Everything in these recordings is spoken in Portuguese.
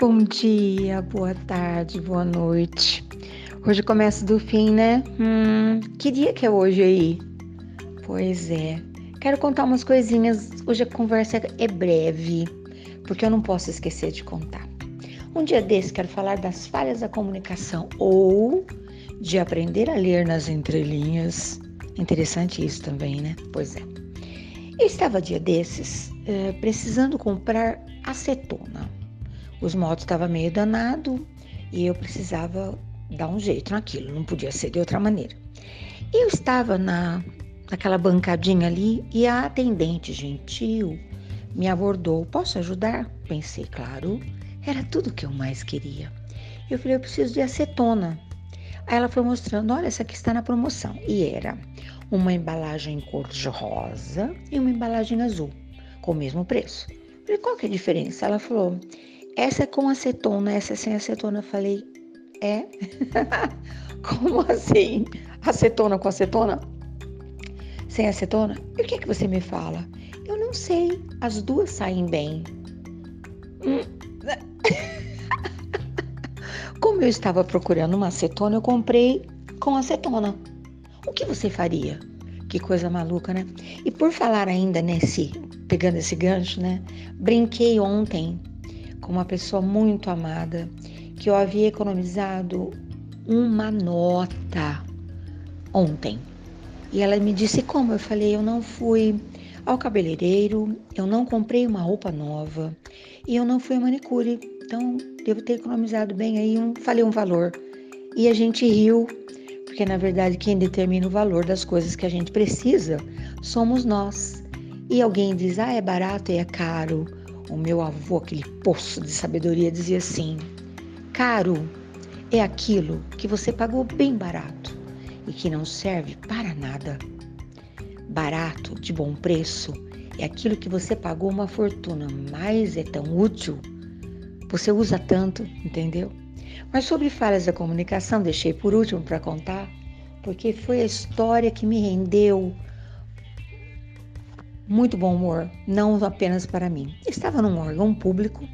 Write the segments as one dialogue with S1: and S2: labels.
S1: Bom dia, boa tarde, boa noite. Hoje começa do fim, né? Hum, que dia que é hoje aí? Pois é. Quero contar umas coisinhas. Hoje a conversa é breve, porque eu não posso esquecer de contar. Um dia desse quero falar das falhas da comunicação ou de aprender a ler nas entrelinhas. Interessante isso também, né? Pois é. Eu estava dia desses eh, precisando comprar acetona os motos estavam meio danado e eu precisava dar um jeito naquilo, não podia ser de outra maneira. Eu estava na, naquela bancadinha ali e a atendente gentil me abordou. Posso ajudar? Pensei, claro, era tudo que eu mais queria. Eu falei, eu preciso de acetona. Aí ela foi mostrando, olha, essa aqui está na promoção. E era uma embalagem cor de rosa e uma embalagem azul, com o mesmo preço. Eu falei, qual que é a diferença? Ela falou, essa é com acetona, essa sem acetona. Eu falei, é? Como assim? Acetona com acetona? Sem acetona? E o que, é que você me fala? Eu não sei, as duas saem bem. Como eu estava procurando uma acetona, eu comprei com acetona. O que você faria? Que coisa maluca, né? E por falar ainda nesse, pegando esse gancho, né? Brinquei ontem com uma pessoa muito amada que eu havia economizado uma nota ontem. E ela me disse como. Eu falei, eu não fui ao cabeleireiro, eu não comprei uma roupa nova e eu não fui a manicure. Então, devo ter economizado bem aí, um, falei um valor. E a gente riu, porque na verdade quem determina o valor das coisas que a gente precisa somos nós. E alguém diz, ah, é barato e é caro. O meu avô, aquele poço de sabedoria, dizia assim: caro é aquilo que você pagou bem barato e que não serve para nada. Barato, de bom preço, é aquilo que você pagou uma fortuna, mas é tão útil. Você usa tanto, entendeu? Mas sobre falhas da comunicação, deixei por último para contar, porque foi a história que me rendeu muito bom humor, não apenas para mim. Estava num órgão público,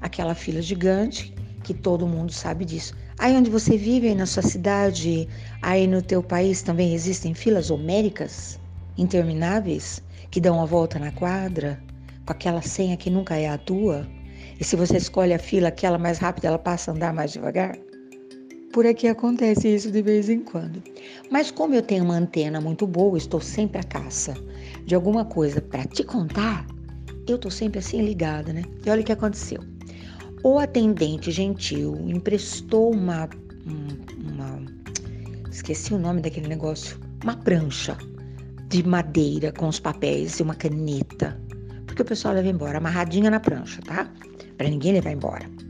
S1: aquela fila gigante, que todo mundo sabe disso. Aí onde você vive, aí na sua cidade, aí no teu país também existem filas homéricas, intermináveis, que dão a volta na quadra, com aquela senha que nunca é a tua. E se você escolhe a fila, aquela mais rápida, ela passa a andar mais devagar. Por aqui acontece isso de vez em quando. Mas como eu tenho uma antena muito boa, estou sempre à caça de alguma coisa para te contar, eu tô sempre assim ligada, né? E olha o que aconteceu. O atendente gentil emprestou uma, uma esqueci o nome daquele negócio, uma prancha de madeira com os papéis e uma caneta, porque o pessoal leva embora amarradinha na prancha, tá? Para ninguém levar embora.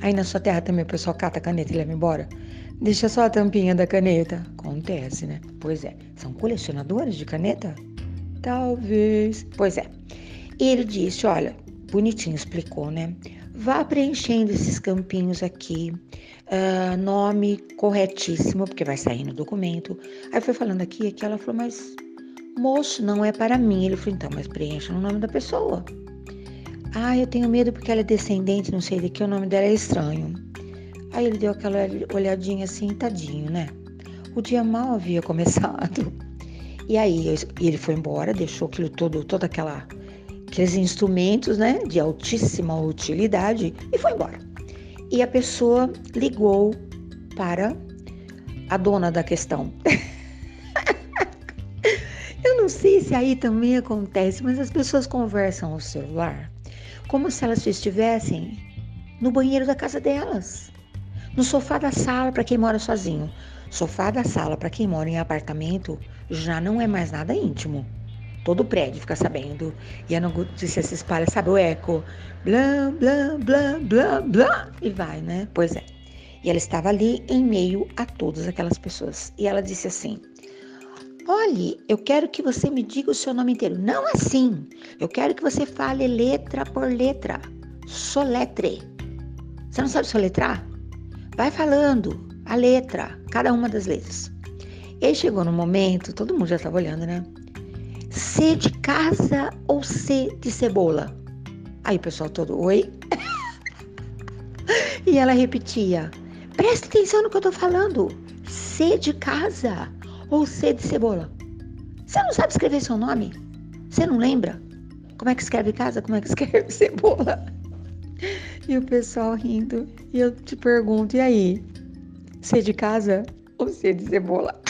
S1: Aí na sua terra também o pessoal cata a caneta e leva embora. Deixa só a tampinha da caneta. Acontece, né? Pois é. São colecionadores de caneta? Talvez. Pois é. Ele disse: olha, bonitinho explicou, né? Vá preenchendo esses campinhos aqui. Uh, nome corretíssimo, porque vai sair no documento. Aí foi falando aqui, aqui ela falou, mas moço, não é para mim. Ele falou, então, mas preencha o nome da pessoa. Ah, eu tenho medo porque ela é descendente, não sei de que, o nome dela é estranho. Aí ele deu aquela olhadinha assim, tadinho, né? O dia mal havia começado. E aí ele foi embora, deixou aquilo todo, toda aquela aqueles instrumentos, né, de altíssima utilidade e foi embora. E a pessoa ligou para a dona da questão. Eu não sei se aí também acontece, mas as pessoas conversam no celular como se elas estivessem no banheiro da casa delas, no sofá da sala para quem mora sozinho. Sofá da sala para quem mora em apartamento já não é mais nada íntimo. Todo prédio fica sabendo e a notícia se espalha, sabe o eco? Blá, blá, blá, blá, blá, e vai, né? Pois é. E ela estava ali em meio a todas aquelas pessoas. E ela disse assim: Olhe, eu quero que você me diga o seu nome inteiro. Não assim. Eu quero que você fale letra por letra. Soletre. Você não sabe soletrar? Vai falando a letra, cada uma das letras. E chegou no momento, todo mundo já estava olhando, né? C de casa ou C de cebola? Aí o pessoal todo, oi? E ela repetia: Presta atenção no que eu tô falando. C de casa ou C de cebola. Você não sabe escrever seu nome? Você não lembra? Como é que escreve casa? Como é que escreve cebola? E o pessoal rindo. E eu te pergunto: e aí? C de casa ou C de cebola?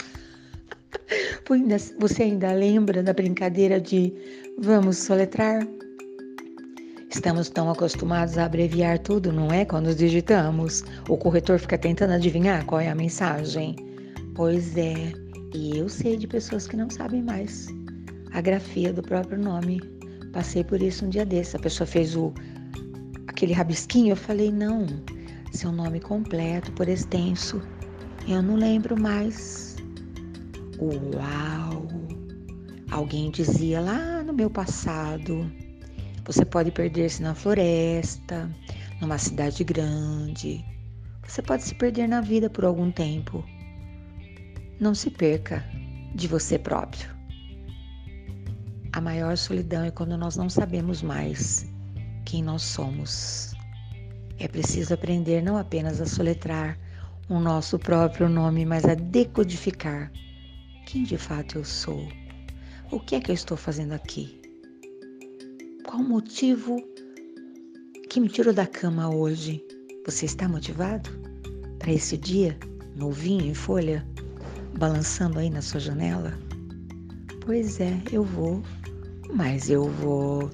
S1: Você ainda lembra da brincadeira de vamos soletrar? Estamos tão acostumados a abreviar tudo, não é? Quando digitamos, o corretor fica tentando adivinhar qual é a mensagem. Pois é, e eu sei de pessoas que não sabem mais a grafia do próprio nome. Passei por isso um dia desse. A pessoa fez o aquele rabisquinho, eu falei: "Não, seu nome completo por extenso. Eu não lembro mais." Uau! Alguém dizia lá no meu passado você pode perder-se na floresta, numa cidade grande. Você pode se perder na vida por algum tempo. Não se perca de você próprio. A maior solidão é quando nós não sabemos mais quem nós somos. É preciso aprender não apenas a soletrar o nosso próprio nome, mas a decodificar quem de fato eu sou. O que é que eu estou fazendo aqui? Qual o motivo que me tirou da cama hoje? Você está motivado para esse dia novinho em folha, balançando aí na sua janela? Pois é, eu vou, mas eu vou